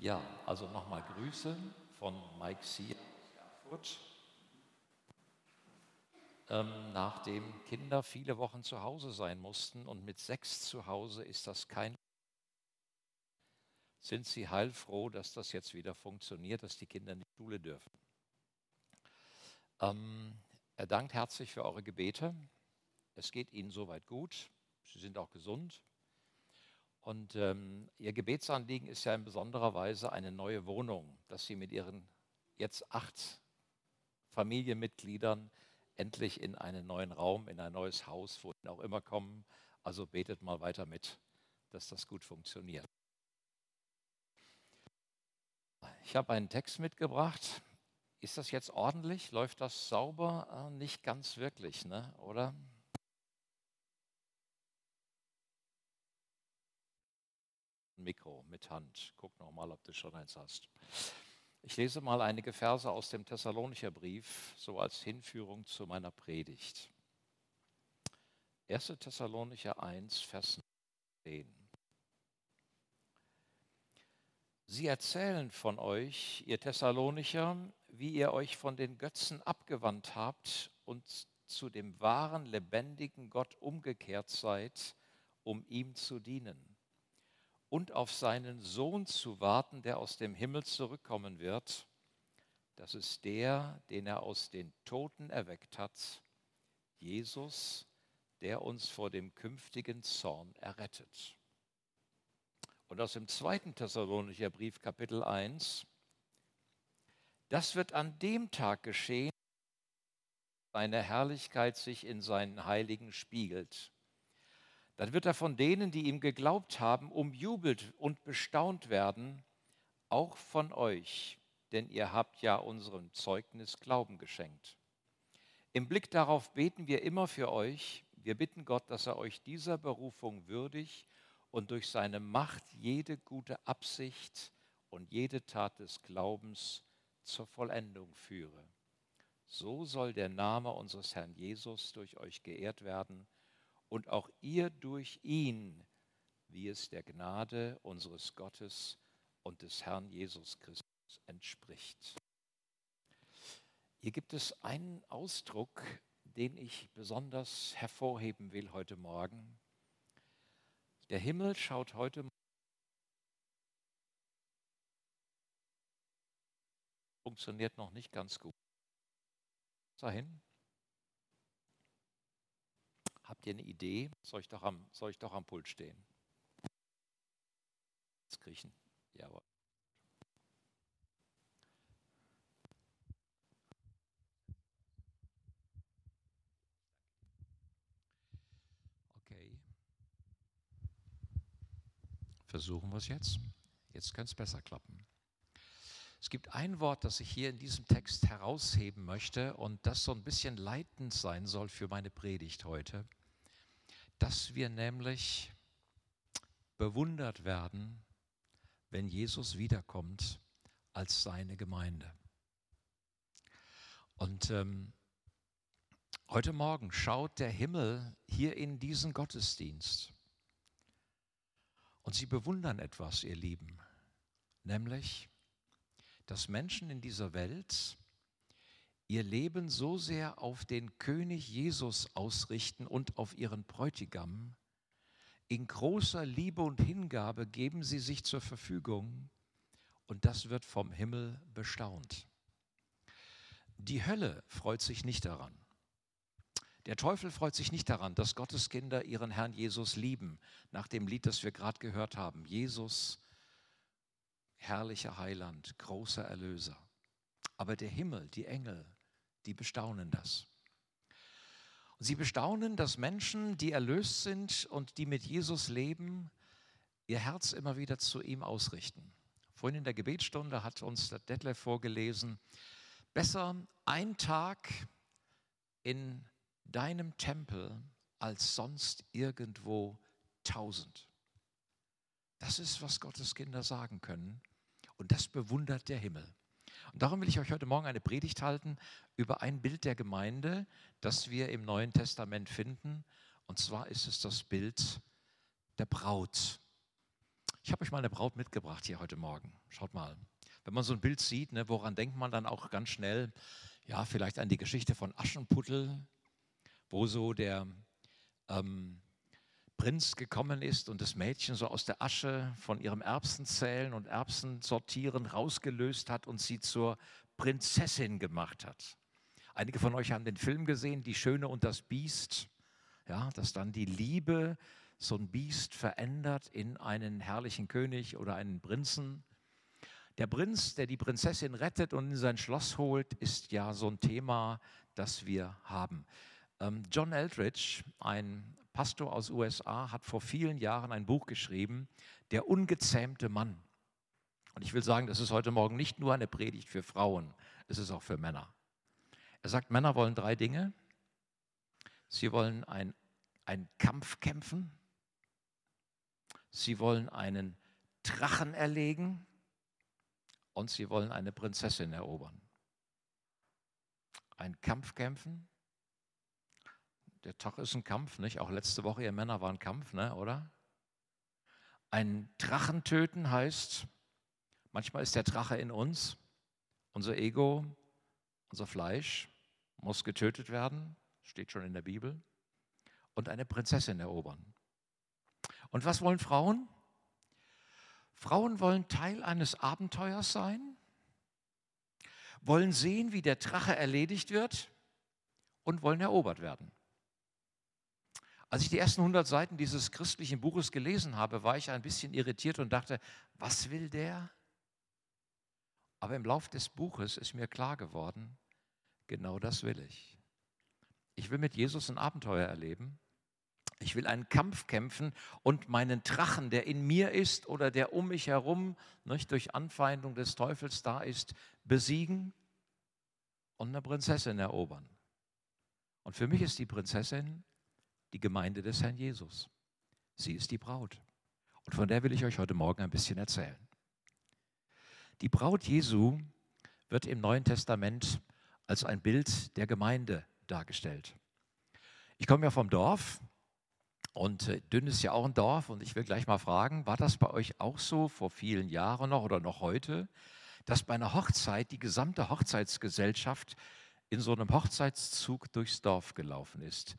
Ja, also nochmal Grüße von Mike Sier Erfurt. Ähm, nachdem Kinder viele Wochen zu Hause sein mussten und mit sechs zu Hause ist das kein. Sind Sie heilfroh, dass das jetzt wieder funktioniert, dass die Kinder in die Schule dürfen? Ähm, er dankt herzlich für eure Gebete. Es geht Ihnen soweit gut. Sie sind auch gesund. Und ähm, Ihr Gebetsanliegen ist ja in besonderer Weise eine neue Wohnung, dass Sie mit Ihren jetzt acht Familienmitgliedern endlich in einen neuen Raum, in ein neues Haus, wohin auch immer kommen. Also betet mal weiter mit, dass das gut funktioniert. Ich habe einen Text mitgebracht. Ist das jetzt ordentlich? Läuft das sauber? Ah, nicht ganz wirklich, ne? oder? Mikro mit Hand. Guck noch mal, ob du schon eins hast. Ich lese mal einige Verse aus dem Thessalonicher Brief, so als Hinführung zu meiner Predigt. 1. Thessalonicher 1, Vers 10. Sie erzählen von euch, ihr Thessalonicher, wie ihr euch von den Götzen abgewandt habt und zu dem wahren, lebendigen Gott umgekehrt seid, um ihm zu dienen und auf seinen Sohn zu warten, der aus dem Himmel zurückkommen wird. Das ist der, den er aus den Toten erweckt hat, Jesus, der uns vor dem künftigen Zorn errettet. Und aus dem zweiten Thessalonicher Brief, Kapitel 1, das wird an dem Tag geschehen, seine Herrlichkeit sich in seinen Heiligen spiegelt dann wird er von denen, die ihm geglaubt haben, umjubelt und bestaunt werden, auch von euch, denn ihr habt ja unserem Zeugnis Glauben geschenkt. Im Blick darauf beten wir immer für euch. Wir bitten Gott, dass er euch dieser Berufung würdig und durch seine Macht jede gute Absicht und jede Tat des Glaubens zur Vollendung führe. So soll der Name unseres Herrn Jesus durch euch geehrt werden und auch ihr durch ihn, wie es der Gnade unseres Gottes und des Herrn Jesus Christus entspricht. Hier gibt es einen Ausdruck, den ich besonders hervorheben will heute Morgen. Der Himmel schaut heute funktioniert noch nicht ganz gut. Dahin. Habt ihr eine Idee? Soll ich doch am, soll ich doch am Pult stehen? Jetzt kriechen. Jawohl. Okay. Versuchen wir es jetzt. Jetzt könnte es besser klappen. Es gibt ein Wort, das ich hier in diesem Text herausheben möchte und das so ein bisschen leitend sein soll für meine Predigt heute dass wir nämlich bewundert werden, wenn Jesus wiederkommt als seine Gemeinde. Und ähm, heute Morgen schaut der Himmel hier in diesen Gottesdienst. Und sie bewundern etwas, ihr Lieben, nämlich, dass Menschen in dieser Welt ihr Leben so sehr auf den König Jesus ausrichten und auf ihren Bräutigam. In großer Liebe und Hingabe geben sie sich zur Verfügung und das wird vom Himmel bestaunt. Die Hölle freut sich nicht daran. Der Teufel freut sich nicht daran, dass Gottes Kinder ihren Herrn Jesus lieben, nach dem Lied, das wir gerade gehört haben. Jesus, herrlicher Heiland, großer Erlöser. Aber der Himmel, die Engel, die bestaunen das. Sie bestaunen, dass Menschen, die erlöst sind und die mit Jesus leben, ihr Herz immer wieder zu ihm ausrichten. Vorhin in der Gebetsstunde hat uns der Detlef vorgelesen, besser ein Tag in deinem Tempel als sonst irgendwo tausend. Das ist, was Gottes Kinder sagen können. Und das bewundert der Himmel. Und darum will ich euch heute Morgen eine Predigt halten über ein Bild der Gemeinde, das wir im Neuen Testament finden. Und zwar ist es das Bild der Braut. Ich habe euch mal eine Braut mitgebracht hier heute Morgen. Schaut mal. Wenn man so ein Bild sieht, ne, woran denkt man dann auch ganz schnell? Ja, vielleicht an die Geschichte von Aschenputtel, wo so der ähm, Prinz gekommen ist und das Mädchen so aus der Asche von ihrem Erbsenzählen und Erbsensortieren rausgelöst hat und sie zur Prinzessin gemacht hat. Einige von euch haben den Film gesehen, Die Schöne und das Biest. Ja, dass dann die Liebe so ein Biest verändert in einen herrlichen König oder einen Prinzen. Der Prinz, der die Prinzessin rettet und in sein Schloss holt, ist ja so ein Thema, das wir haben. Ähm, John Eldridge, ein Pastor aus USA, hat vor vielen Jahren ein Buch geschrieben, Der ungezähmte Mann. Und ich will sagen, das ist heute Morgen nicht nur eine Predigt für Frauen, es ist auch für Männer. Er sagt, Männer wollen drei Dinge. Sie wollen einen Kampf kämpfen, sie wollen einen Drachen erlegen und sie wollen eine Prinzessin erobern. Ein Kampf kämpfen, der Tag ist ein Kampf, nicht? Auch letzte Woche, ihr Männer, war ein Kampf, ne? oder? Ein Drachen töten heißt, manchmal ist der Drache in uns, unser Ego, unser Fleisch muss getötet werden, steht schon in der Bibel, und eine Prinzessin erobern. Und was wollen Frauen? Frauen wollen Teil eines Abenteuers sein, wollen sehen, wie der Drache erledigt wird und wollen erobert werden. Als ich die ersten 100 Seiten dieses christlichen Buches gelesen habe, war ich ein bisschen irritiert und dachte, was will der? Aber im Lauf des Buches ist mir klar geworden, genau das will ich. Ich will mit Jesus ein Abenteuer erleben. Ich will einen Kampf kämpfen und meinen Drachen, der in mir ist oder der um mich herum nicht, durch Anfeindung des Teufels da ist, besiegen und eine Prinzessin erobern. Und für mich ist die Prinzessin die Gemeinde des Herrn Jesus. Sie ist die Braut. Und von der will ich euch heute Morgen ein bisschen erzählen. Die Braut Jesu wird im Neuen Testament als ein Bild der Gemeinde dargestellt. Ich komme ja vom Dorf und äh, Dünn ist ja auch ein Dorf und ich will gleich mal fragen, war das bei euch auch so vor vielen Jahren noch oder noch heute, dass bei einer Hochzeit die gesamte Hochzeitsgesellschaft in so einem Hochzeitszug durchs Dorf gelaufen ist?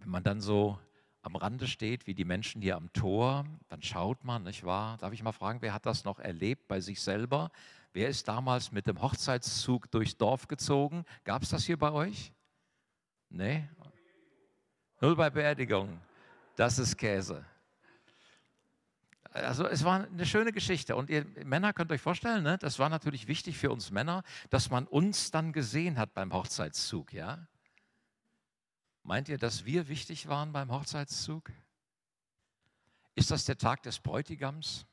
Wenn man dann so am Rande steht, wie die Menschen hier am Tor, dann schaut man, nicht wahr? Darf ich mal fragen, wer hat das noch erlebt bei sich selber? Wer ist damals mit dem Hochzeitszug durchs Dorf gezogen? Gab es das hier bei euch? Nee? Null bei Beerdigung. Das ist Käse. Also es war eine schöne Geschichte. Und ihr Männer könnt euch vorstellen, ne, das war natürlich wichtig für uns Männer, dass man uns dann gesehen hat beim Hochzeitszug. Ja? Meint ihr, dass wir wichtig waren beim Hochzeitszug? Ist das der Tag des Bräutigams?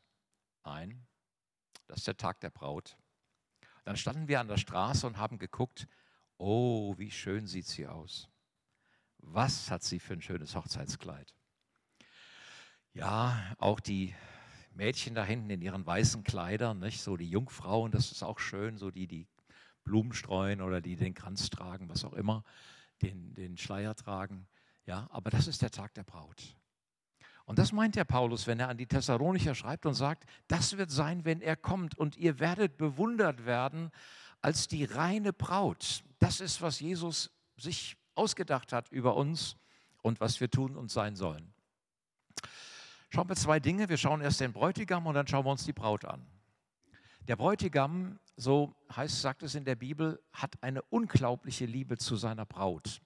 Nein, das ist der Tag der Braut. Dann standen wir an der Straße und haben geguckt, oh, wie schön sieht sie aus. Was hat sie für ein schönes Hochzeitskleid? Ja, auch die Mädchen da hinten in ihren weißen Kleidern, nicht? so die Jungfrauen, das ist auch schön, so die, die Blumen streuen oder die den Kranz tragen, was auch immer den, den Schleier tragen. Ja, aber das ist der Tag der Braut. Und das meint der Paulus, wenn er an die Thessalonicher schreibt und sagt, das wird sein, wenn er kommt und ihr werdet bewundert werden als die reine Braut. Das ist, was Jesus sich ausgedacht hat über uns und was wir tun und sein sollen. Schauen wir zwei Dinge. Wir schauen erst den Bräutigam und dann schauen wir uns die Braut an. Der Bräutigam, so heißt, sagt es in der Bibel, hat eine unglaubliche Liebe zu seiner Braut.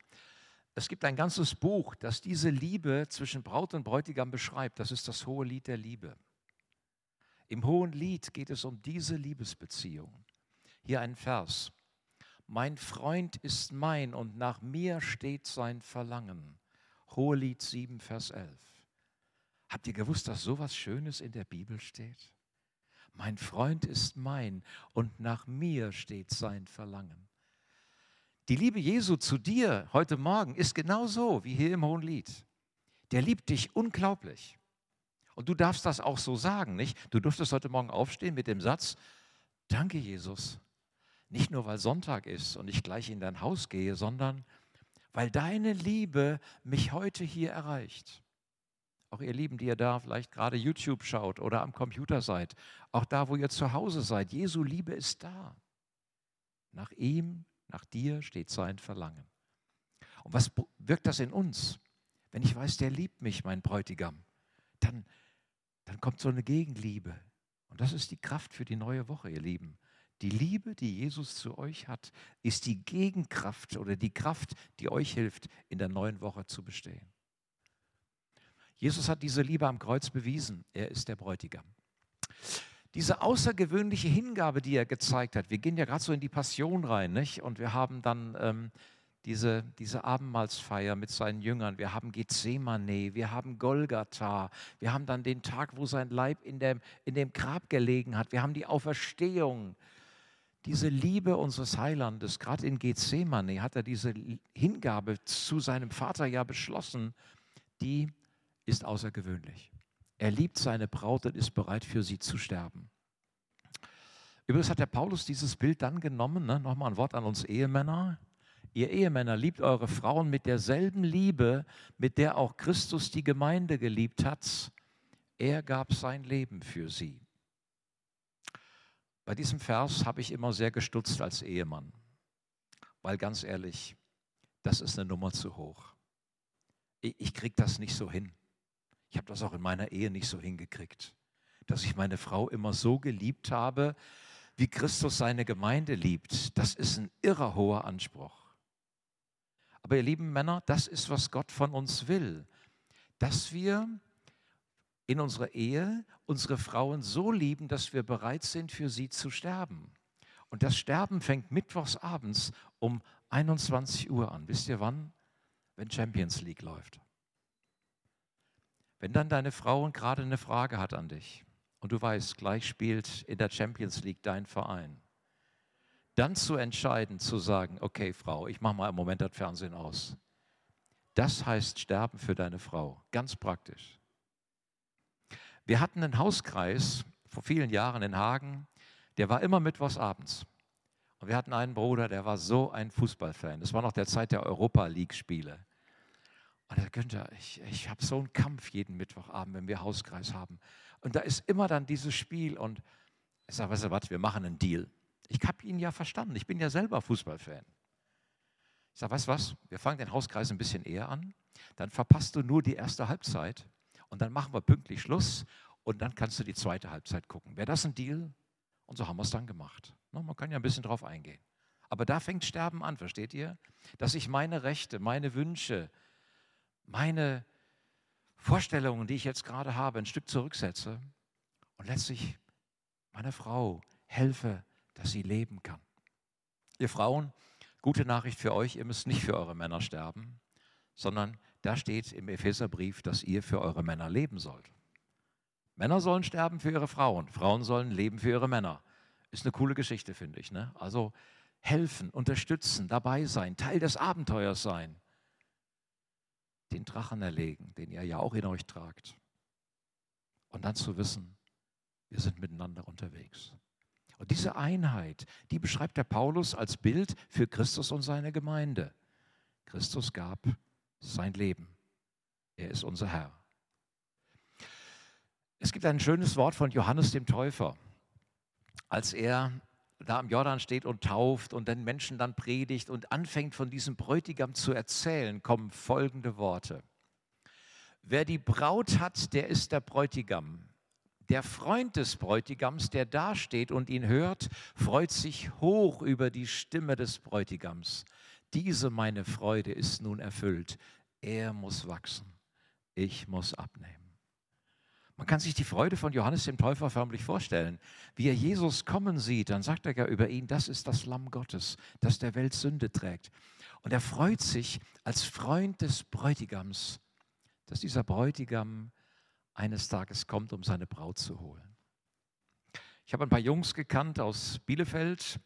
Es gibt ein ganzes Buch, das diese Liebe zwischen Braut und Bräutigam beschreibt. Das ist das hohe Lied der Liebe. Im hohen Lied geht es um diese Liebesbeziehung. Hier ein Vers. Mein Freund ist mein und nach mir steht sein Verlangen. Hohelied 7, Vers 11. Habt ihr gewusst, dass sowas Schönes in der Bibel steht? Mein Freund ist mein und nach mir steht sein Verlangen. Die Liebe Jesu zu dir heute Morgen ist genauso wie hier im Hohen Lied. Der liebt dich unglaublich. Und du darfst das auch so sagen, nicht? Du durftest heute Morgen aufstehen mit dem Satz, danke Jesus. Nicht nur, weil Sonntag ist und ich gleich in dein Haus gehe, sondern weil deine Liebe mich heute hier erreicht. Auch ihr Lieben, die ihr da vielleicht gerade YouTube schaut oder am Computer seid, auch da, wo ihr zu Hause seid, Jesu Liebe ist da. Nach ihm, nach dir steht sein Verlangen. Und was wirkt das in uns? Wenn ich weiß, der liebt mich, mein Bräutigam, dann, dann kommt so eine Gegenliebe. Und das ist die Kraft für die neue Woche, ihr Lieben. Die Liebe, die Jesus zu euch hat, ist die Gegenkraft oder die Kraft, die euch hilft, in der neuen Woche zu bestehen. Jesus hat diese Liebe am Kreuz bewiesen. Er ist der Bräutigam. Diese außergewöhnliche Hingabe, die er gezeigt hat, wir gehen ja gerade so in die Passion rein, nicht? Und wir haben dann ähm, diese, diese Abendmahlsfeier mit seinen Jüngern, wir haben Gethsemane, wir haben Golgatha, wir haben dann den Tag, wo sein Leib in dem, in dem Grab gelegen hat, wir haben die Auferstehung. Diese Liebe unseres Heilandes, gerade in Gethsemane hat er diese Hingabe zu seinem Vater ja beschlossen, die ist außergewöhnlich. Er liebt seine Braut und ist bereit für sie zu sterben. Übrigens hat der Paulus dieses Bild dann genommen, ne? nochmal ein Wort an uns Ehemänner. Ihr Ehemänner liebt eure Frauen mit derselben Liebe, mit der auch Christus die Gemeinde geliebt hat. Er gab sein Leben für sie. Bei diesem Vers habe ich immer sehr gestutzt als Ehemann, weil ganz ehrlich, das ist eine Nummer zu hoch. Ich, ich kriege das nicht so hin. Ich habe das auch in meiner Ehe nicht so hingekriegt, dass ich meine Frau immer so geliebt habe, wie Christus seine Gemeinde liebt. Das ist ein irrer hoher Anspruch. Aber ihr lieben Männer, das ist, was Gott von uns will, dass wir in unserer Ehe unsere Frauen so lieben, dass wir bereit sind, für sie zu sterben. Und das Sterben fängt mittwochs abends um 21 Uhr an. Wisst ihr wann? Wenn Champions League läuft. Wenn dann deine Frau gerade eine Frage hat an dich und du weißt, gleich spielt in der Champions League dein Verein, dann zu entscheiden, zu sagen, okay Frau, ich mache mal im Moment das Fernsehen aus. Das heißt Sterben für deine Frau, ganz praktisch. Wir hatten einen Hauskreis vor vielen Jahren in Hagen, der war immer mittwochs abends. Und wir hatten einen Bruder, der war so ein Fußballfan. Das war noch der Zeit der Europa League-Spiele. Und er Günther, ich, ich habe so einen Kampf jeden Mittwochabend, wenn wir Hauskreis haben. Und da ist immer dann dieses Spiel und ich sage, weißt du was, wir machen einen Deal. Ich habe ihn ja verstanden. Ich bin ja selber Fußballfan. Ich sage, weißt du was? Wir fangen den Hauskreis ein bisschen eher an. Dann verpasst du nur die erste Halbzeit. Und dann machen wir pünktlich Schluss. Und dann kannst du die zweite Halbzeit gucken. Wäre das ein Deal? Und so haben wir es dann gemacht. Man kann ja ein bisschen drauf eingehen. Aber da fängt Sterben an, versteht ihr? Dass ich meine Rechte, meine Wünsche, meine Vorstellungen, die ich jetzt gerade habe, ein Stück zurücksetze und letztlich meiner Frau helfe, dass sie leben kann. Ihr Frauen, gute Nachricht für euch, ihr müsst nicht für eure Männer sterben, sondern da steht im Epheserbrief, dass ihr für eure Männer leben sollt. Männer sollen sterben für ihre Frauen, Frauen sollen leben für ihre Männer. Ist eine coole Geschichte, finde ich. Ne? Also helfen, unterstützen, dabei sein, Teil des Abenteuers sein. Den Drachen erlegen, den ihr ja auch in euch tragt. Und dann zu wissen, wir sind miteinander unterwegs. Und diese Einheit, die beschreibt der Paulus als Bild für Christus und seine Gemeinde. Christus gab sein Leben. Er ist unser Herr. Es gibt ein schönes Wort von Johannes dem Täufer, als er da am Jordan steht und tauft und den Menschen dann predigt und anfängt von diesem Bräutigam zu erzählen, kommen folgende Worte. Wer die Braut hat, der ist der Bräutigam. Der Freund des Bräutigams, der dasteht und ihn hört, freut sich hoch über die Stimme des Bräutigams. Diese meine Freude ist nun erfüllt. Er muss wachsen, ich muss abnehmen. Man kann sich die Freude von Johannes dem Täufer förmlich vorstellen. Wie er Jesus kommen sieht, dann sagt er ja über ihn, das ist das Lamm Gottes, das der Welt Sünde trägt. Und er freut sich als Freund des Bräutigams, dass dieser Bräutigam eines Tages kommt, um seine Braut zu holen. Ich habe ein paar Jungs gekannt aus Bielefeld.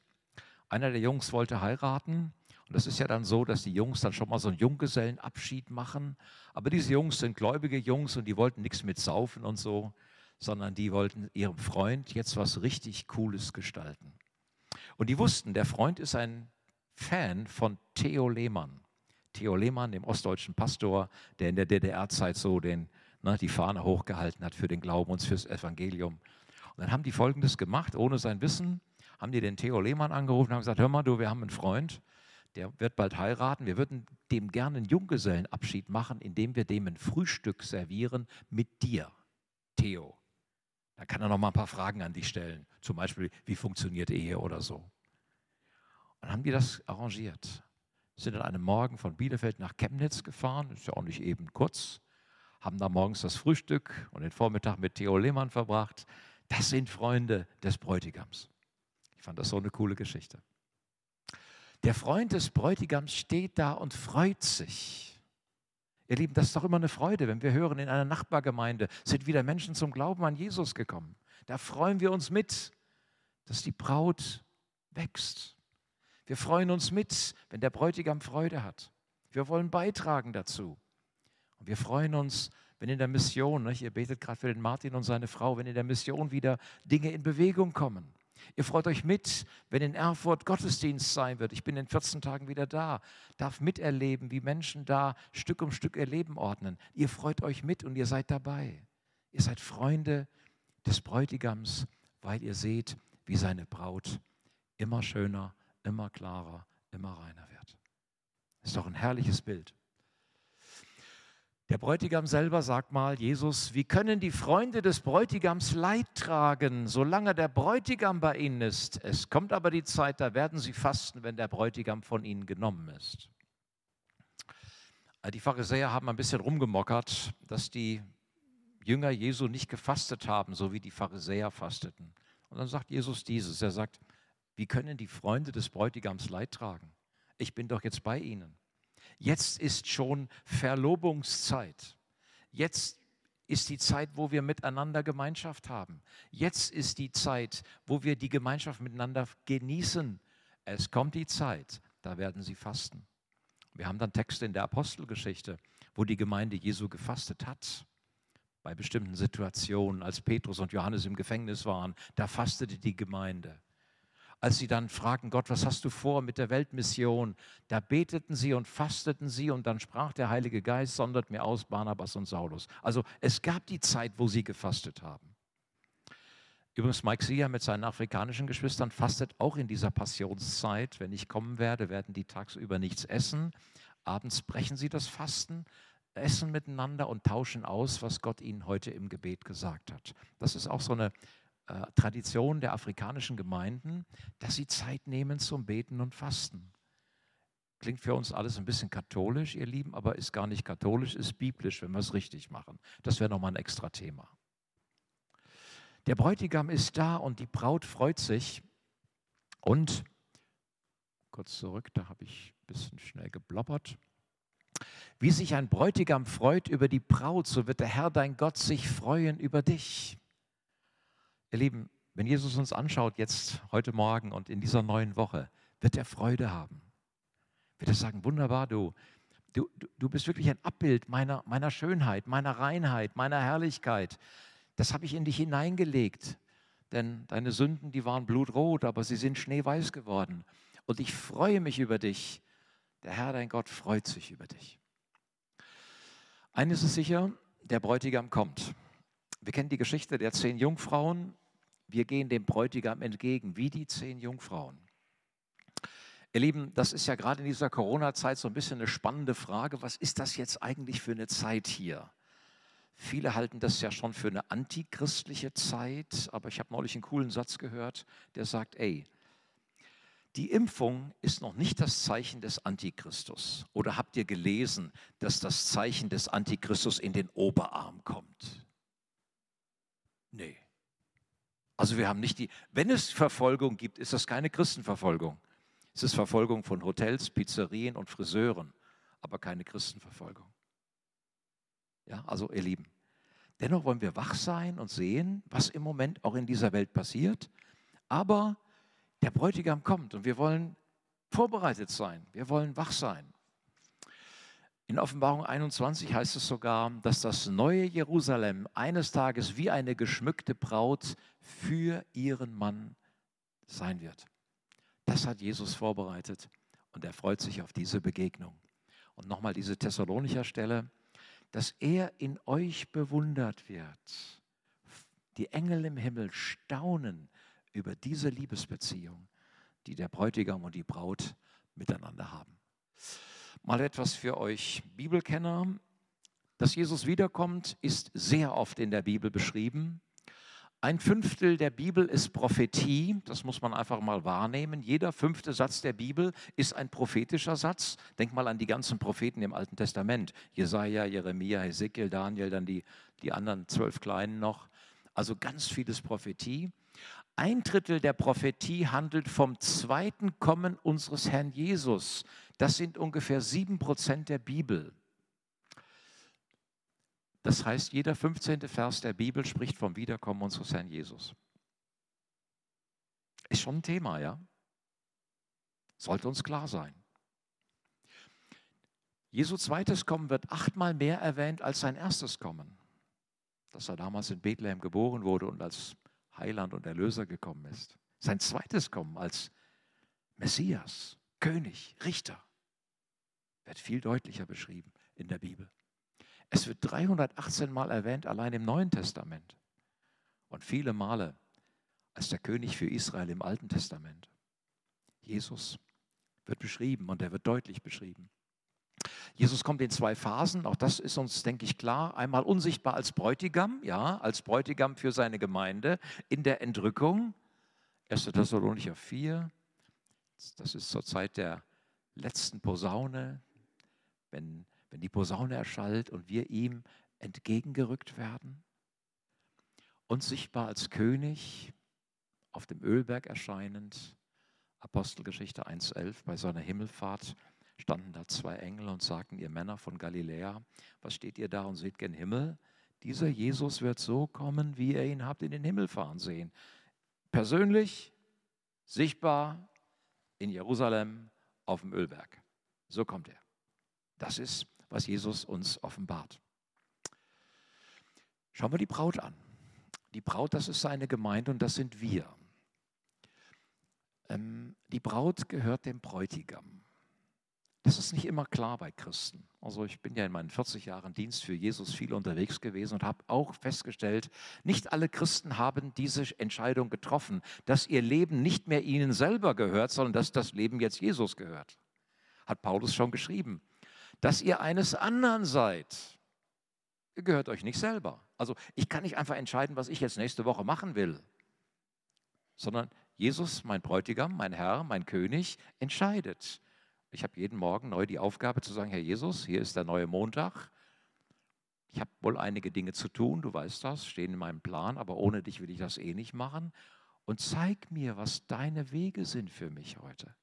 Einer der Jungs wollte heiraten. Und das ist ja dann so, dass die Jungs dann schon mal so einen Junggesellenabschied machen. Aber diese Jungs sind gläubige Jungs und die wollten nichts mit Saufen und so, sondern die wollten ihrem Freund jetzt was richtig Cooles gestalten. Und die wussten, der Freund ist ein Fan von Theo Lehmann. Theo Lehmann, dem ostdeutschen Pastor, der in der DDR-Zeit so den ne, die Fahne hochgehalten hat für den Glauben und fürs Evangelium. Und dann haben die Folgendes gemacht, ohne sein Wissen, haben die den Theo Lehmann angerufen und haben gesagt, hör mal, du, wir haben einen Freund, der wird bald heiraten. Wir würden dem gerne einen Junggesellenabschied machen, indem wir dem ein Frühstück servieren mit dir, Theo. Da kann er noch mal ein paar Fragen an dich stellen. Zum Beispiel, wie funktioniert Ehe oder so. Und dann haben die das arrangiert. Sind an einem Morgen von Bielefeld nach Chemnitz gefahren, ist ja auch nicht eben kurz, haben da morgens das Frühstück und den Vormittag mit Theo Lehmann verbracht. Das sind Freunde des Bräutigams. Ich fand das so eine coole Geschichte. Der Freund des Bräutigams steht da und freut sich. Ihr Lieben, das ist doch immer eine Freude, wenn wir hören, in einer Nachbargemeinde sind wieder Menschen zum Glauben an Jesus gekommen. Da freuen wir uns mit, dass die Braut wächst. Wir freuen uns mit, wenn der Bräutigam Freude hat. Wir wollen beitragen dazu. Und wir freuen uns, wenn in der Mission, ihr betet gerade für den Martin und seine Frau, wenn in der Mission wieder Dinge in Bewegung kommen. Ihr freut euch mit, wenn in Erfurt Gottesdienst sein wird. Ich bin in 14 Tagen wieder da, darf miterleben, wie Menschen da Stück um Stück ihr Leben ordnen. Ihr freut euch mit und ihr seid dabei. Ihr seid Freunde des Bräutigams, weil ihr seht, wie seine Braut immer schöner, immer klarer, immer reiner wird. Ist doch ein herrliches Bild. Der Bräutigam selber sagt mal, Jesus, wie können die Freunde des Bräutigams Leid tragen, solange der Bräutigam bei ihnen ist? Es kommt aber die Zeit, da werden sie fasten, wenn der Bräutigam von ihnen genommen ist. Die Pharisäer haben ein bisschen rumgemockert, dass die Jünger Jesu nicht gefastet haben, so wie die Pharisäer fasteten. Und dann sagt Jesus dieses, er sagt, wie können die Freunde des Bräutigams Leid tragen? Ich bin doch jetzt bei ihnen. Jetzt ist schon Verlobungszeit. Jetzt ist die Zeit, wo wir miteinander Gemeinschaft haben. Jetzt ist die Zeit, wo wir die Gemeinschaft miteinander genießen. Es kommt die Zeit, da werden sie fasten. Wir haben dann Texte in der Apostelgeschichte, wo die Gemeinde Jesu gefastet hat. Bei bestimmten Situationen, als Petrus und Johannes im Gefängnis waren, da fastete die Gemeinde als sie dann fragten, Gott, was hast du vor mit der Weltmission? Da beteten sie und fasteten sie und dann sprach der Heilige Geist, sondert mir aus Barnabas und Saulus. Also es gab die Zeit, wo sie gefastet haben. Übrigens, Mike Sia mit seinen afrikanischen Geschwistern fastet auch in dieser Passionszeit. Wenn ich kommen werde, werden die tagsüber nichts essen. Abends brechen sie das Fasten, essen miteinander und tauschen aus, was Gott ihnen heute im Gebet gesagt hat. Das ist auch so eine äh, Tradition der afrikanischen Gemeinden, dass sie Zeit nehmen zum Beten und Fasten. Klingt für uns alles ein bisschen katholisch, ihr Lieben, aber ist gar nicht katholisch, ist biblisch, wenn wir es richtig machen. Das wäre nochmal ein extra Thema. Der Bräutigam ist da und die Braut freut sich. Und, kurz zurück, da habe ich ein bisschen schnell geblobbert. Wie sich ein Bräutigam freut über die Braut, so wird der Herr dein Gott sich freuen über dich. Ihr Lieben, wenn Jesus uns anschaut jetzt heute Morgen und in dieser neuen Woche, wird er Freude haben. Wird er sagen, wunderbar, du, du, du bist wirklich ein Abbild meiner, meiner Schönheit, meiner Reinheit, meiner Herrlichkeit. Das habe ich in dich hineingelegt. Denn deine Sünden, die waren blutrot, aber sie sind schneeweiß geworden. Und ich freue mich über dich. Der Herr, dein Gott, freut sich über dich. Eines ist sicher, der Bräutigam kommt. Wir kennen die Geschichte der zehn Jungfrauen wir gehen dem Bräutigam entgegen, wie die zehn Jungfrauen. Ihr Lieben, das ist ja gerade in dieser Corona-Zeit so ein bisschen eine spannende Frage. Was ist das jetzt eigentlich für eine Zeit hier? Viele halten das ja schon für eine antichristliche Zeit, aber ich habe neulich einen coolen Satz gehört, der sagt, ey, die Impfung ist noch nicht das Zeichen des Antichristus. Oder habt ihr gelesen, dass das Zeichen des Antichristus in den Oberarm kommt? Nee. Also wir haben nicht die, wenn es Verfolgung gibt, ist das keine Christenverfolgung. Es ist Verfolgung von Hotels, Pizzerien und Friseuren, aber keine Christenverfolgung. Ja, also ihr Lieben, dennoch wollen wir wach sein und sehen, was im Moment auch in dieser Welt passiert. Aber der Bräutigam kommt und wir wollen vorbereitet sein. Wir wollen wach sein. In Offenbarung 21 heißt es sogar, dass das neue Jerusalem eines Tages wie eine geschmückte Braut für ihren Mann sein wird. Das hat Jesus vorbereitet und er freut sich auf diese Begegnung. Und nochmal diese Thessalonicher Stelle. dass er in euch bewundert wird. Die Engel im Himmel staunen über diese Liebesbeziehung, die der Bräutigam und die Braut miteinander haben. Mal etwas für euch Bibelkenner. Dass Jesus wiederkommt, ist sehr oft in der Bibel beschrieben. Ein Fünftel der Bibel ist Prophetie, das muss man einfach mal wahrnehmen. Jeder fünfte Satz der Bibel ist ein prophetischer Satz. Denk mal an die ganzen Propheten im Alten Testament. Jesaja, Jeremia, Hesekiel, Daniel, dann die, die anderen zwölf Kleinen noch. Also ganz vieles Prophetie. Ein Drittel der Prophetie handelt vom zweiten Kommen unseres Herrn Jesus. Das sind ungefähr sieben Prozent der Bibel. Das heißt, jeder 15. Vers der Bibel spricht vom Wiederkommen unseres Herrn Jesus. Ist schon ein Thema, ja? Sollte uns klar sein. Jesu zweites Kommen wird achtmal mehr erwähnt als sein erstes Kommen. Dass er damals in Bethlehem geboren wurde und als Heiland und Erlöser gekommen ist. Sein zweites Kommen als Messias, König, Richter wird viel deutlicher beschrieben in der Bibel. Es wird 318 Mal erwähnt, allein im Neuen Testament. Und viele Male als der König für Israel im Alten Testament. Jesus wird beschrieben und er wird deutlich beschrieben. Jesus kommt in zwei Phasen, auch das ist uns, denke ich, klar. Einmal unsichtbar als Bräutigam, ja, als Bräutigam für seine Gemeinde in der Entrückung. 1. Thessalonicher 4, das ist zur Zeit der letzten Posaune, wenn wenn die Posaune erschallt und wir ihm entgegengerückt werden und sichtbar als König auf dem Ölberg erscheinend, Apostelgeschichte 1.11, bei seiner Himmelfahrt standen da zwei Engel und sagten, ihr Männer von Galiläa, was steht ihr da und seht gen Himmel? Dieser Jesus wird so kommen, wie ihr ihn habt in den Himmel fahren sehen. Persönlich, sichtbar in Jerusalem auf dem Ölberg. So kommt er. Das ist was Jesus uns offenbart. Schauen wir die Braut an. Die Braut, das ist seine Gemeinde und das sind wir. Ähm, die Braut gehört dem Bräutigam. Das ist nicht immer klar bei Christen. Also ich bin ja in meinen 40 Jahren Dienst für Jesus viel unterwegs gewesen und habe auch festgestellt, nicht alle Christen haben diese Entscheidung getroffen, dass ihr Leben nicht mehr ihnen selber gehört, sondern dass das Leben jetzt Jesus gehört. Hat Paulus schon geschrieben dass ihr eines anderen seid. Ihr gehört euch nicht selber. Also ich kann nicht einfach entscheiden, was ich jetzt nächste Woche machen will, sondern Jesus, mein Bräutigam, mein Herr, mein König, entscheidet. Ich habe jeden Morgen neu die Aufgabe zu sagen, Herr Jesus, hier ist der neue Montag. Ich habe wohl einige Dinge zu tun, du weißt das, stehen in meinem Plan, aber ohne dich will ich das eh nicht machen. Und zeig mir, was deine Wege sind für mich heute.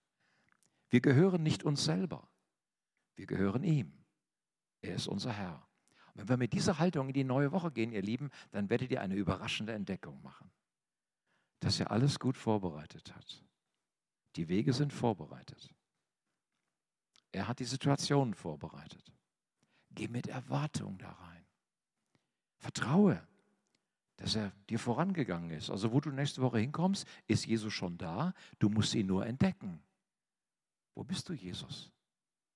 Wir gehören nicht uns selber. Wir gehören ihm. Er ist unser Herr. Und wenn wir mit dieser Haltung in die neue Woche gehen, ihr Lieben, dann werdet ihr eine überraschende Entdeckung machen, dass er alles gut vorbereitet hat. Die Wege sind vorbereitet. Er hat die Situationen vorbereitet. Geh mit Erwartung da rein. Vertraue, dass er dir vorangegangen ist. Also wo du nächste Woche hinkommst, ist Jesus schon da. Du musst ihn nur entdecken. Wo bist du, Jesus?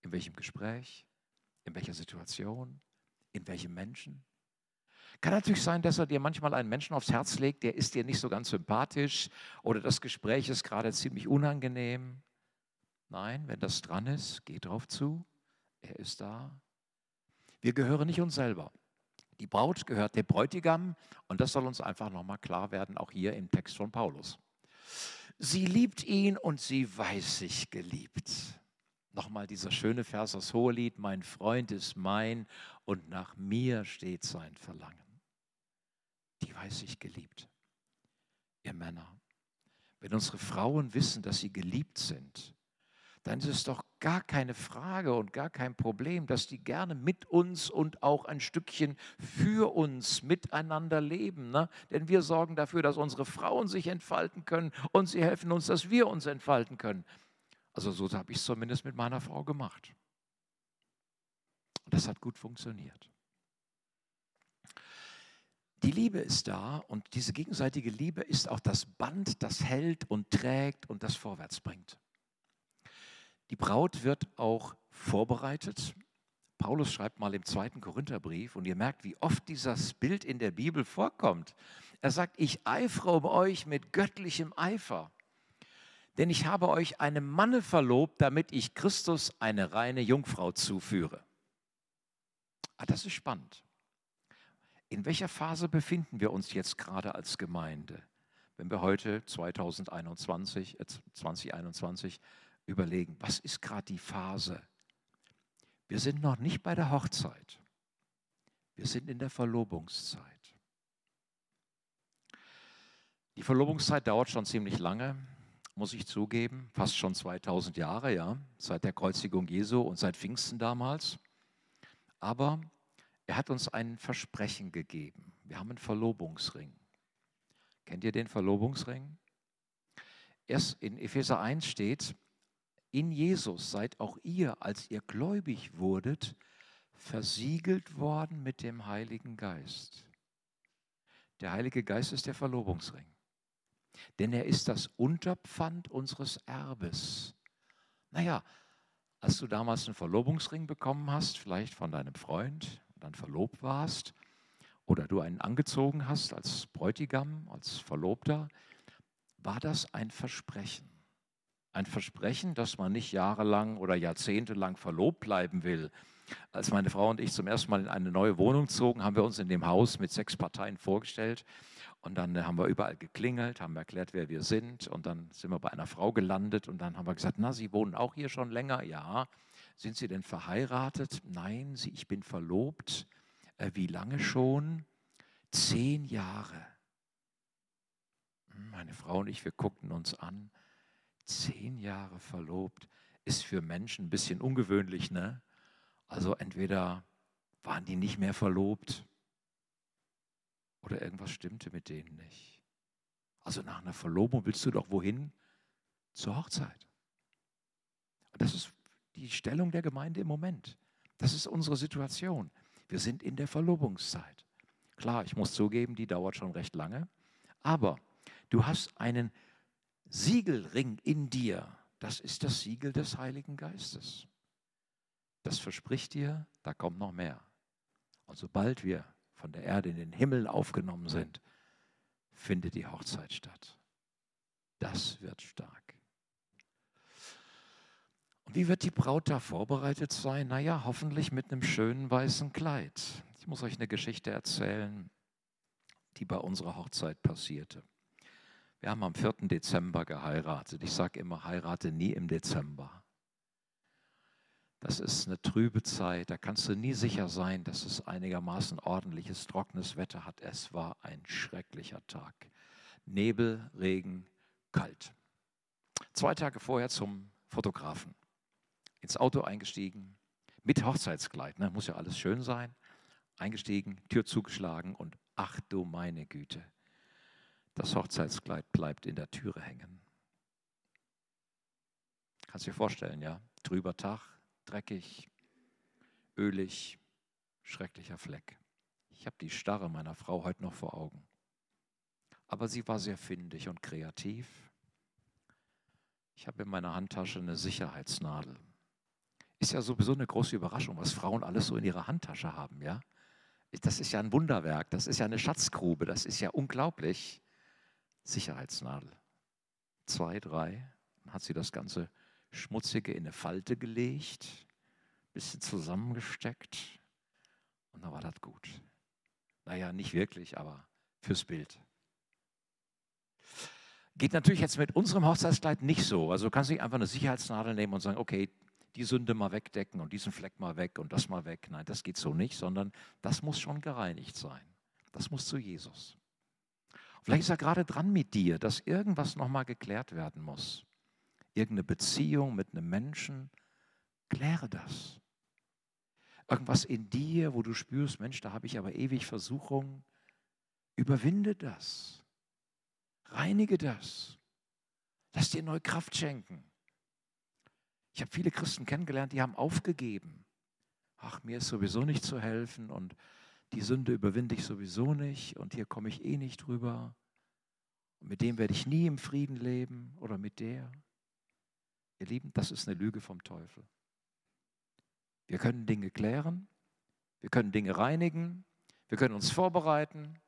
In welchem Gespräch? In welcher Situation? In welchem Menschen? Kann natürlich sein, dass er dir manchmal einen Menschen aufs Herz legt, der ist dir nicht so ganz sympathisch oder das Gespräch ist gerade ziemlich unangenehm. Nein, wenn das dran ist, geh drauf zu. Er ist da. Wir gehören nicht uns selber. Die Braut gehört dem Bräutigam und das soll uns einfach nochmal klar werden, auch hier im Text von Paulus. Sie liebt ihn und sie weiß sich geliebt. Nochmal dieser schöne Vers aus Hohelied, mein Freund ist mein und nach mir steht sein Verlangen. Die weiß ich geliebt. Ihr Männer, wenn unsere Frauen wissen, dass sie geliebt sind, dann ist es doch gar keine Frage und gar kein Problem, dass die gerne mit uns und auch ein Stückchen für uns miteinander leben. Ne? Denn wir sorgen dafür, dass unsere Frauen sich entfalten können und sie helfen uns, dass wir uns entfalten können. Also so habe ich es zumindest mit meiner Frau gemacht. Und das hat gut funktioniert. Die Liebe ist da und diese gegenseitige Liebe ist auch das Band, das hält und trägt und das vorwärts bringt. Die Braut wird auch vorbereitet. Paulus schreibt mal im zweiten Korintherbrief und ihr merkt, wie oft dieses Bild in der Bibel vorkommt. Er sagt, ich eifere um euch mit göttlichem Eifer, denn ich habe euch einem Manne verlobt, damit ich Christus eine reine Jungfrau zuführe. Ah, das ist spannend. In welcher Phase befinden wir uns jetzt gerade als Gemeinde, wenn wir heute 2021, 2021 äh, überlegen, was ist gerade die Phase? Wir sind noch nicht bei der Hochzeit. Wir sind in der Verlobungszeit. Die Verlobungszeit dauert schon ziemlich lange, muss ich zugeben, fast schon 2000 Jahre, ja, seit der Kreuzigung Jesu und seit Pfingsten damals. Aber er hat uns ein Versprechen gegeben. Wir haben einen Verlobungsring. Kennt ihr den Verlobungsring? Erst in Epheser 1 steht, in Jesus seid auch ihr, als ihr gläubig wurdet, versiegelt worden mit dem Heiligen Geist. Der Heilige Geist ist der Verlobungsring. Denn er ist das Unterpfand unseres Erbes. Naja, als du damals einen Verlobungsring bekommen hast, vielleicht von deinem Freund, dann verlobt warst, oder du einen angezogen hast als Bräutigam, als Verlobter, war das ein Versprechen. Ein Versprechen, dass man nicht jahrelang oder jahrzehntelang verlobt bleiben will. Als meine Frau und ich zum ersten Mal in eine neue Wohnung zogen, haben wir uns in dem Haus mit sechs Parteien vorgestellt. Und dann haben wir überall geklingelt, haben erklärt, wer wir sind. Und dann sind wir bei einer Frau gelandet und dann haben wir gesagt, na, Sie wohnen auch hier schon länger? Ja. Sind Sie denn verheiratet? Nein, Sie, ich bin verlobt. Äh, wie lange schon? Zehn Jahre. Hm, meine Frau und ich, wir guckten uns an. Zehn Jahre verlobt ist für Menschen ein bisschen ungewöhnlich, ne? Also entweder waren die nicht mehr verlobt oder irgendwas stimmte mit denen nicht. Also nach einer Verlobung willst du doch wohin? Zur Hochzeit. Und das ist die Stellung der Gemeinde im Moment. Das ist unsere Situation. Wir sind in der Verlobungszeit. Klar, ich muss zugeben, die dauert schon recht lange. Aber du hast einen Siegelring in dir. Das ist das Siegel des Heiligen Geistes. Das verspricht dir, da kommt noch mehr. Und sobald wir von der Erde in den Himmel aufgenommen sind, findet die Hochzeit statt. Das wird stark. Und wie wird die Braut da vorbereitet sein? Naja, hoffentlich mit einem schönen weißen Kleid. Ich muss euch eine Geschichte erzählen, die bei unserer Hochzeit passierte. Wir haben am 4. Dezember geheiratet. Ich sage immer, heirate nie im Dezember. Das ist eine trübe Zeit, da kannst du nie sicher sein, dass es einigermaßen ordentliches, trockenes Wetter hat. Es war ein schrecklicher Tag. Nebel, Regen, kalt. Zwei Tage vorher zum Fotografen ins Auto eingestiegen, mit Hochzeitskleid, ne? muss ja alles schön sein, eingestiegen, Tür zugeschlagen und ach du meine Güte, das Hochzeitskleid bleibt in der Türe hängen. Kannst du dir vorstellen, ja? Trüber Tag, dreckig, ölig, schrecklicher Fleck. Ich habe die Starre meiner Frau heute noch vor Augen. Aber sie war sehr findig und kreativ. Ich habe in meiner Handtasche eine Sicherheitsnadel. Ist ja sowieso eine große Überraschung, was Frauen alles so in ihrer Handtasche haben, ja? Das ist ja ein Wunderwerk, das ist ja eine Schatzgrube, das ist ja unglaublich. Sicherheitsnadel. Zwei, drei, dann hat sie das ganze Schmutzige in eine Falte gelegt, bisschen zusammengesteckt und dann war das gut. Naja, nicht wirklich, aber fürs Bild. Geht natürlich jetzt mit unserem Hochzeitskleid nicht so. Also du kannst nicht einfach eine Sicherheitsnadel nehmen und sagen, okay, die Sünde mal wegdecken und diesen Fleck mal weg und das mal weg. Nein, das geht so nicht, sondern das muss schon gereinigt sein. Das muss zu Jesus. Vielleicht ist er gerade dran mit dir, dass irgendwas nochmal geklärt werden muss. Irgendeine Beziehung mit einem Menschen, kläre das. Irgendwas in dir, wo du spürst, Mensch, da habe ich aber ewig Versuchung. Überwinde das. Reinige das. Lass dir neue Kraft schenken. Ich habe viele Christen kennengelernt, die haben aufgegeben. Ach, mir ist sowieso nicht zu helfen und die Sünde überwinde ich sowieso nicht und hier komme ich eh nicht drüber. Und mit dem werde ich nie im Frieden leben oder mit der. Ihr Lieben, das ist eine Lüge vom Teufel. Wir können Dinge klären, wir können Dinge reinigen, wir können uns vorbereiten.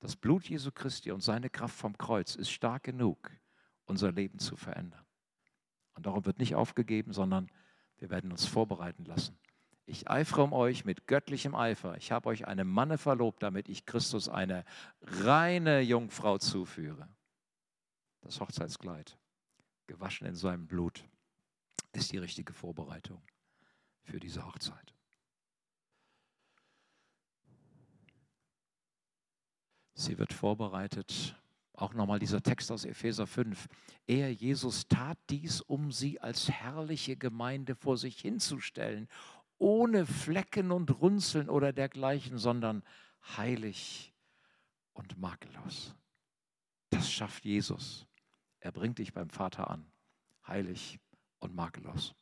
Das Blut Jesu Christi und seine Kraft vom Kreuz ist stark genug, unser Leben zu verändern. Und darum wird nicht aufgegeben, sondern wir werden uns vorbereiten lassen. Ich eifere um euch mit göttlichem Eifer. Ich habe euch eine Manne verlobt, damit ich Christus eine reine Jungfrau zuführe. Das Hochzeitskleid, gewaschen in seinem Blut, ist die richtige Vorbereitung für diese Hochzeit. Sie wird vorbereitet. Auch nochmal dieser Text aus Epheser 5. Er, Jesus, tat dies, um sie als herrliche Gemeinde vor sich hinzustellen, ohne Flecken und Runzeln oder dergleichen, sondern heilig und makellos. Das schafft Jesus. Er bringt dich beim Vater an, heilig und makellos.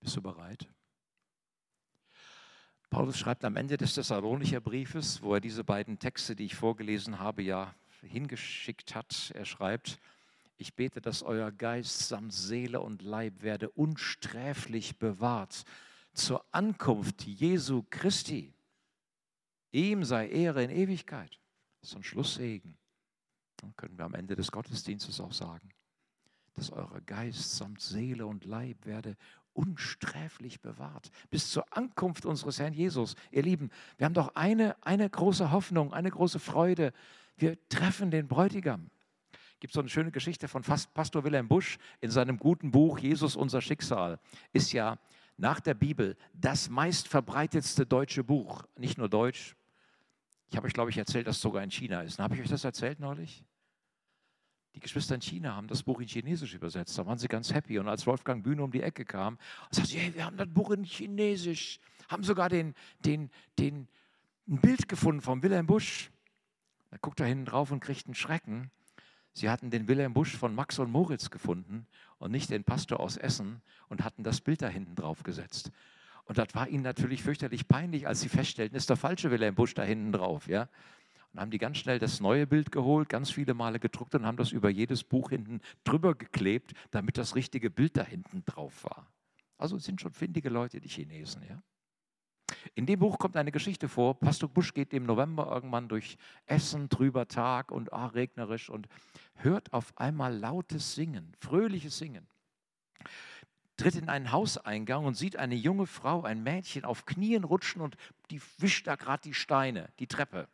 Bist du bereit? Paulus schreibt am Ende des Thessalonicher Briefes, wo er diese beiden Texte, die ich vorgelesen habe, ja hingeschickt hat. Er schreibt, ich bete, dass euer Geist samt Seele und Leib werde unsträflich bewahrt zur Ankunft Jesu Christi. Ihm sei Ehre in Ewigkeit. Das ist ein Schlusssegen. Dann können wir am Ende des Gottesdienstes auch sagen, dass euer Geist samt Seele und Leib werde unsträflich bewahrt bis zur Ankunft unseres Herrn Jesus. Ihr Lieben, wir haben doch eine, eine große Hoffnung, eine große Freude. Wir treffen den Bräutigam. Gibt so eine schöne Geschichte von Pastor Wilhelm Busch in seinem guten Buch Jesus unser Schicksal. Ist ja nach der Bibel das meistverbreitetste deutsche Buch. Nicht nur deutsch. Ich habe euch, glaube ich, erzählt, dass es sogar in China ist. Habe ich euch das erzählt neulich? Die Geschwister in China haben das Buch in Chinesisch übersetzt. Da waren sie ganz happy. Und als Wolfgang Bühne um die Ecke kam, sagte sie, hey, wir haben das Buch in Chinesisch. Haben sogar den, den, den, ein Bild gefunden von Wilhelm Busch. Da guckt er hinten drauf und kriegt einen Schrecken. Sie hatten den Wilhelm Busch von Max und Moritz gefunden und nicht den Pastor aus Essen und hatten das Bild da hinten drauf gesetzt. Und das war ihnen natürlich fürchterlich peinlich, als sie feststellten, ist der falsche Wilhelm Busch da hinten drauf. Ja? und haben die ganz schnell das neue Bild geholt, ganz viele Male gedruckt und haben das über jedes Buch hinten drüber geklebt, damit das richtige Bild da hinten drauf war. Also sind schon findige Leute, die Chinesen, ja. In dem Buch kommt eine Geschichte vor. Pastor Busch geht im November irgendwann durch Essen, trüber Tag und ah, regnerisch und hört auf einmal lautes Singen, fröhliches Singen. Tritt in einen Hauseingang und sieht eine junge Frau, ein Mädchen auf Knien rutschen und die wischt da gerade die Steine, die Treppe.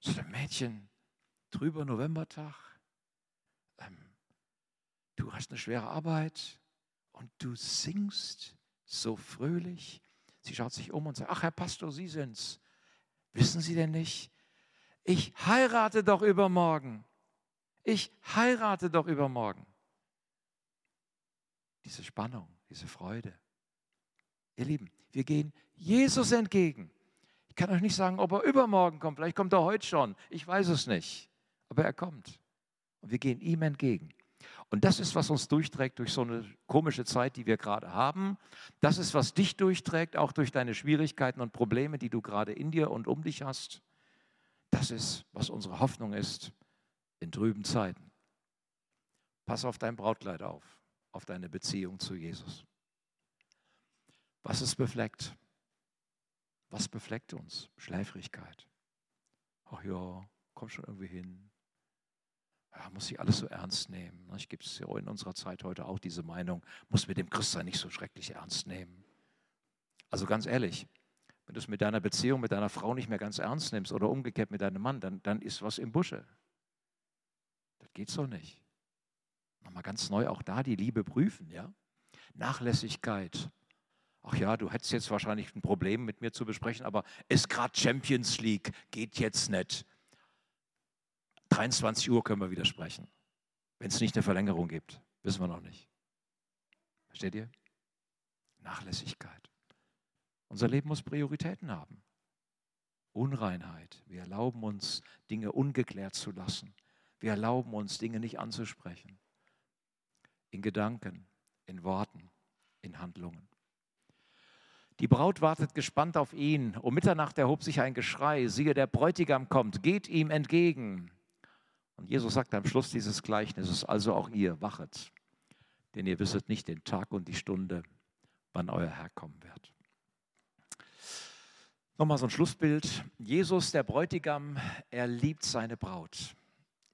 So ein Mädchen, trüber Novembertag, ähm, du hast eine schwere Arbeit und du singst so fröhlich. Sie schaut sich um und sagt, ach Herr Pastor, Sie sind's. Wissen Sie denn nicht? Ich heirate doch übermorgen. Ich heirate doch übermorgen. Diese Spannung, diese Freude. Ihr Lieben, wir gehen Jesus entgegen. Ich kann euch nicht sagen, ob er übermorgen kommt. Vielleicht kommt er heute schon. Ich weiß es nicht. Aber er kommt. Und wir gehen ihm entgegen. Und das ist, was uns durchträgt durch so eine komische Zeit, die wir gerade haben. Das ist, was dich durchträgt, auch durch deine Schwierigkeiten und Probleme, die du gerade in dir und um dich hast. Das ist, was unsere Hoffnung ist in trüben Zeiten. Pass auf dein Brautkleid auf, auf deine Beziehung zu Jesus. Was ist befleckt? Was befleckt uns? Schläfrigkeit. Ach ja, komm schon irgendwie hin. Ja, muss ich alles so ernst nehmen. Ich gibt es ja in unserer Zeit heute auch diese Meinung, muss mit dem Christsein nicht so schrecklich ernst nehmen. Also ganz ehrlich, wenn du es mit deiner Beziehung mit deiner Frau nicht mehr ganz ernst nimmst oder umgekehrt mit deinem Mann, dann, dann ist was im Busche. Das geht so nicht. Nochmal ganz neu auch da die Liebe prüfen, ja? Nachlässigkeit, ach ja, du hättest jetzt wahrscheinlich ein Problem mit mir zu besprechen, aber ist gerade Champions League, geht jetzt nicht. 23 Uhr können wir wieder sprechen, wenn es nicht eine Verlängerung gibt. Wissen wir noch nicht. Versteht ihr? Nachlässigkeit. Unser Leben muss Prioritäten haben. Unreinheit. Wir erlauben uns, Dinge ungeklärt zu lassen. Wir erlauben uns, Dinge nicht anzusprechen. In Gedanken, in Worten, in Handlungen. Die Braut wartet gespannt auf ihn. Um Mitternacht erhob sich ein Geschrei. Siehe, der Bräutigam kommt, geht ihm entgegen. Und Jesus sagt am Schluss dieses Gleichnisses, also auch ihr wachet, denn ihr wisset nicht den Tag und die Stunde, wann euer Herr kommen wird. Nochmal so ein Schlussbild. Jesus, der Bräutigam, er liebt seine Braut.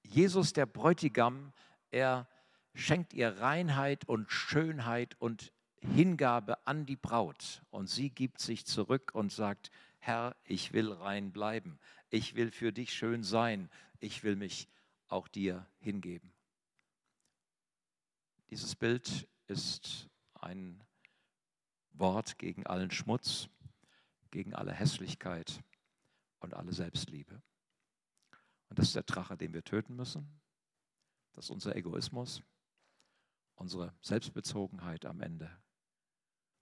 Jesus, der Bräutigam, er schenkt ihr Reinheit und Schönheit und Hingabe an die Braut. Und sie gibt sich zurück und sagt, Herr, ich will rein bleiben. Ich will für dich schön sein. Ich will mich auch dir hingeben. Dieses Bild ist ein Wort gegen allen Schmutz, gegen alle Hässlichkeit und alle Selbstliebe. Und das ist der Drache, den wir töten müssen. Das ist unser Egoismus, unsere Selbstbezogenheit am Ende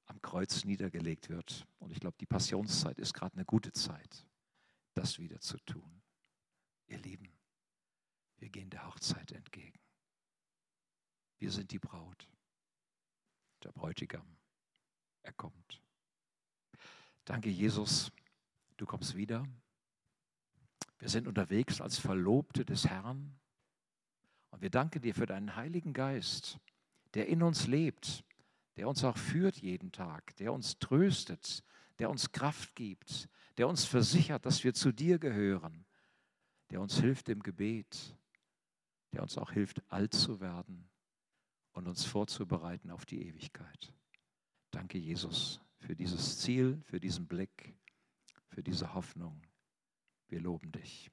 am Kreuz niedergelegt wird. Und ich glaube, die Passionszeit ist gerade eine gute Zeit, das wieder zu tun. Ihr Lieben, wir gehen der Hochzeit entgegen. Wir sind die Braut, der Bräutigam. Er kommt. Danke, Jesus, du kommst wieder. Wir sind unterwegs als Verlobte des Herrn. Und wir danken dir für deinen Heiligen Geist, der in uns lebt, der uns auch führt jeden Tag, der uns tröstet, der uns Kraft gibt, der uns versichert, dass wir zu dir gehören, der uns hilft im Gebet, der uns auch hilft, alt zu werden und uns vorzubereiten auf die Ewigkeit. Danke, Jesus, für dieses Ziel, für diesen Blick, für diese Hoffnung. Wir loben dich.